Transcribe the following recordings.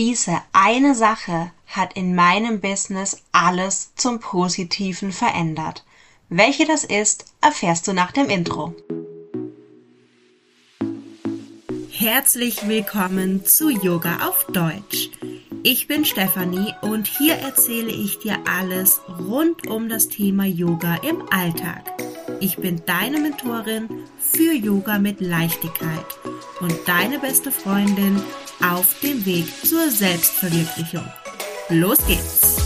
Diese eine Sache hat in meinem Business alles zum Positiven verändert. Welche das ist, erfährst du nach dem Intro. Herzlich willkommen zu Yoga auf Deutsch. Ich bin Stefanie und hier erzähle ich dir alles rund um das Thema Yoga im Alltag. Ich bin deine Mentorin für Yoga mit Leichtigkeit und deine beste Freundin auf dem Weg zur Selbstverwirklichung. Los geht's!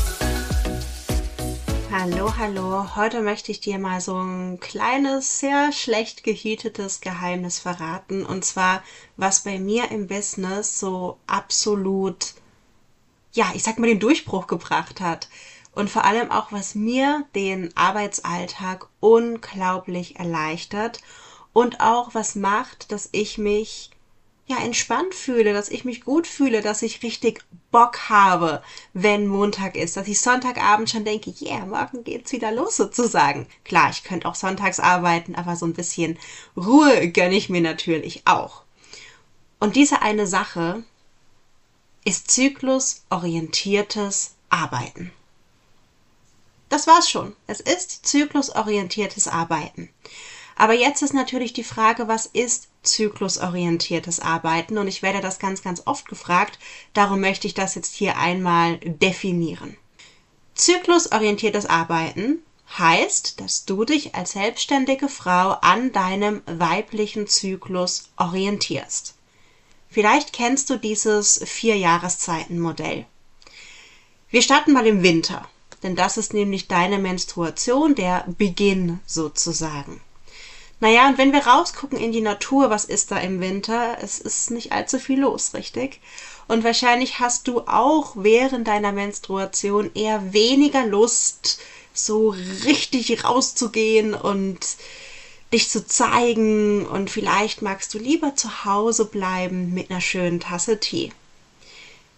Hallo, hallo. Heute möchte ich dir mal so ein kleines, sehr schlecht gehütetes Geheimnis verraten. Und zwar, was bei mir im Business so absolut, ja, ich sag mal, den Durchbruch gebracht hat. Und vor allem auch, was mir den Arbeitsalltag unglaublich erleichtert und auch was macht, dass ich mich ja entspannt fühle, dass ich mich gut fühle, dass ich richtig Bock habe, wenn Montag ist, dass ich Sonntagabend schon denke, yeah, morgen geht's wieder los sozusagen. Klar, ich könnte auch sonntags arbeiten, aber so ein bisschen Ruhe gönne ich mir natürlich auch. Und diese eine Sache ist zyklusorientiertes Arbeiten. Das war's schon. Es ist zyklusorientiertes Arbeiten. Aber jetzt ist natürlich die Frage, was ist zyklusorientiertes Arbeiten? Und ich werde das ganz, ganz oft gefragt. Darum möchte ich das jetzt hier einmal definieren. Zyklusorientiertes Arbeiten heißt, dass du dich als selbstständige Frau an deinem weiblichen Zyklus orientierst. Vielleicht kennst du dieses Vier-Jahreszeiten-Modell. Wir starten mal im Winter, denn das ist nämlich deine Menstruation, der Beginn sozusagen. Naja, und wenn wir rausgucken in die Natur, was ist da im Winter? Es ist nicht allzu viel los, richtig? Und wahrscheinlich hast du auch während deiner Menstruation eher weniger Lust, so richtig rauszugehen und dich zu zeigen. Und vielleicht magst du lieber zu Hause bleiben mit einer schönen Tasse Tee.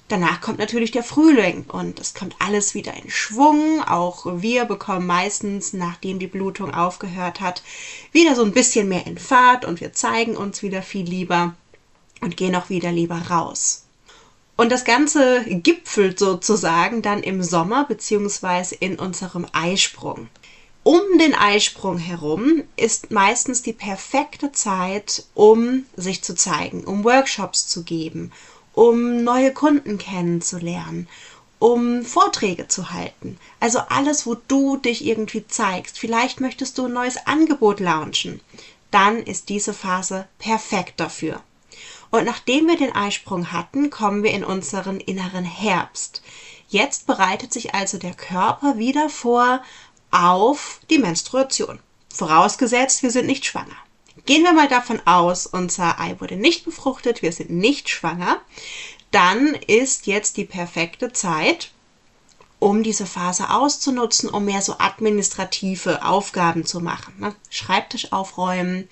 Danach kommt natürlich der Frühling und es kommt alles wieder in Schwung. Auch wir bekommen meistens, nachdem die Blutung aufgehört hat, wieder so ein bisschen mehr in Fahrt und wir zeigen uns wieder viel lieber und gehen auch wieder lieber raus. Und das Ganze gipfelt sozusagen dann im Sommer beziehungsweise in unserem Eisprung. Um den Eisprung herum ist meistens die perfekte Zeit, um sich zu zeigen, um Workshops zu geben, um neue Kunden kennenzulernen, um Vorträge zu halten. Also alles, wo du dich irgendwie zeigst. Vielleicht möchtest du ein neues Angebot launchen. Dann ist diese Phase perfekt dafür. Und nachdem wir den Eisprung hatten, kommen wir in unseren inneren Herbst. Jetzt bereitet sich also der Körper wieder vor auf die Menstruation. Vorausgesetzt, wir sind nicht schwanger. Gehen wir mal davon aus, unser Ei wurde nicht befruchtet, wir sind nicht schwanger, dann ist jetzt die perfekte Zeit, um diese Phase auszunutzen, um mehr so administrative Aufgaben zu machen. Ne? Schreibtisch aufräumen,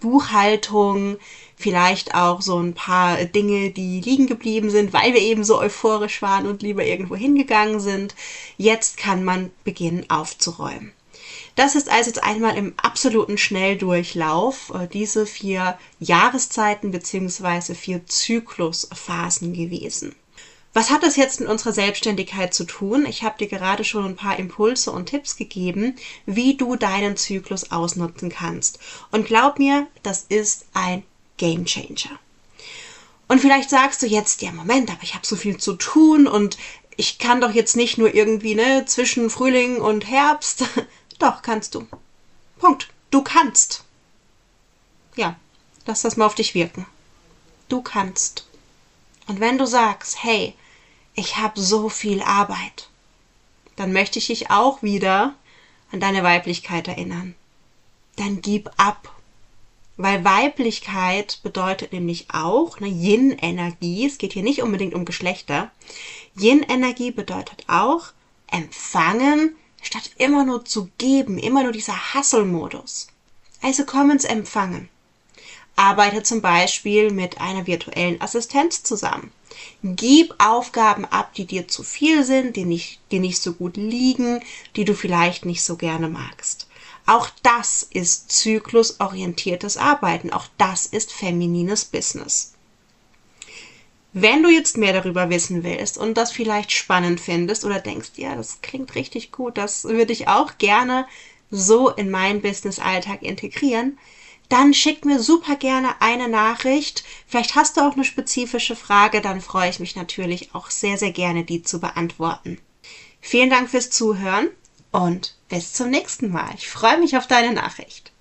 Buchhaltung, vielleicht auch so ein paar Dinge, die liegen geblieben sind, weil wir eben so euphorisch waren und lieber irgendwo hingegangen sind. Jetzt kann man beginnen aufzuräumen. Das ist also jetzt einmal im absoluten Schnelldurchlauf äh, diese vier Jahreszeiten bzw. vier Zyklusphasen gewesen. Was hat das jetzt mit unserer Selbstständigkeit zu tun? Ich habe dir gerade schon ein paar Impulse und Tipps gegeben, wie du deinen Zyklus ausnutzen kannst. Und glaub mir, das ist ein Game Changer. Und vielleicht sagst du jetzt, ja Moment, aber ich habe so viel zu tun und ich kann doch jetzt nicht nur irgendwie ne, zwischen Frühling und Herbst doch, kannst du. Punkt. Du kannst. Ja, lass das mal auf dich wirken. Du kannst. Und wenn du sagst, hey, ich habe so viel Arbeit, dann möchte ich dich auch wieder an deine Weiblichkeit erinnern. Dann gib ab. Weil Weiblichkeit bedeutet nämlich auch, ne, Yin-Energie, es geht hier nicht unbedingt um Geschlechter, Yin-Energie bedeutet auch empfangen, statt immer nur zu geben, immer nur dieser Hustle-Modus. Also komm ins Empfangen. Arbeite zum Beispiel mit einer virtuellen Assistenz zusammen. Gib Aufgaben ab, die dir zu viel sind, die nicht, die nicht so gut liegen, die du vielleicht nicht so gerne magst. Auch das ist zyklusorientiertes Arbeiten. Auch das ist feminines Business. Wenn du jetzt mehr darüber wissen willst und das vielleicht spannend findest oder denkst, ja, das klingt richtig gut, das würde ich auch gerne so in meinen Business-Alltag integrieren, dann schick mir super gerne eine Nachricht. Vielleicht hast du auch eine spezifische Frage, dann freue ich mich natürlich auch sehr, sehr gerne, die zu beantworten. Vielen Dank fürs Zuhören und bis zum nächsten Mal. Ich freue mich auf deine Nachricht.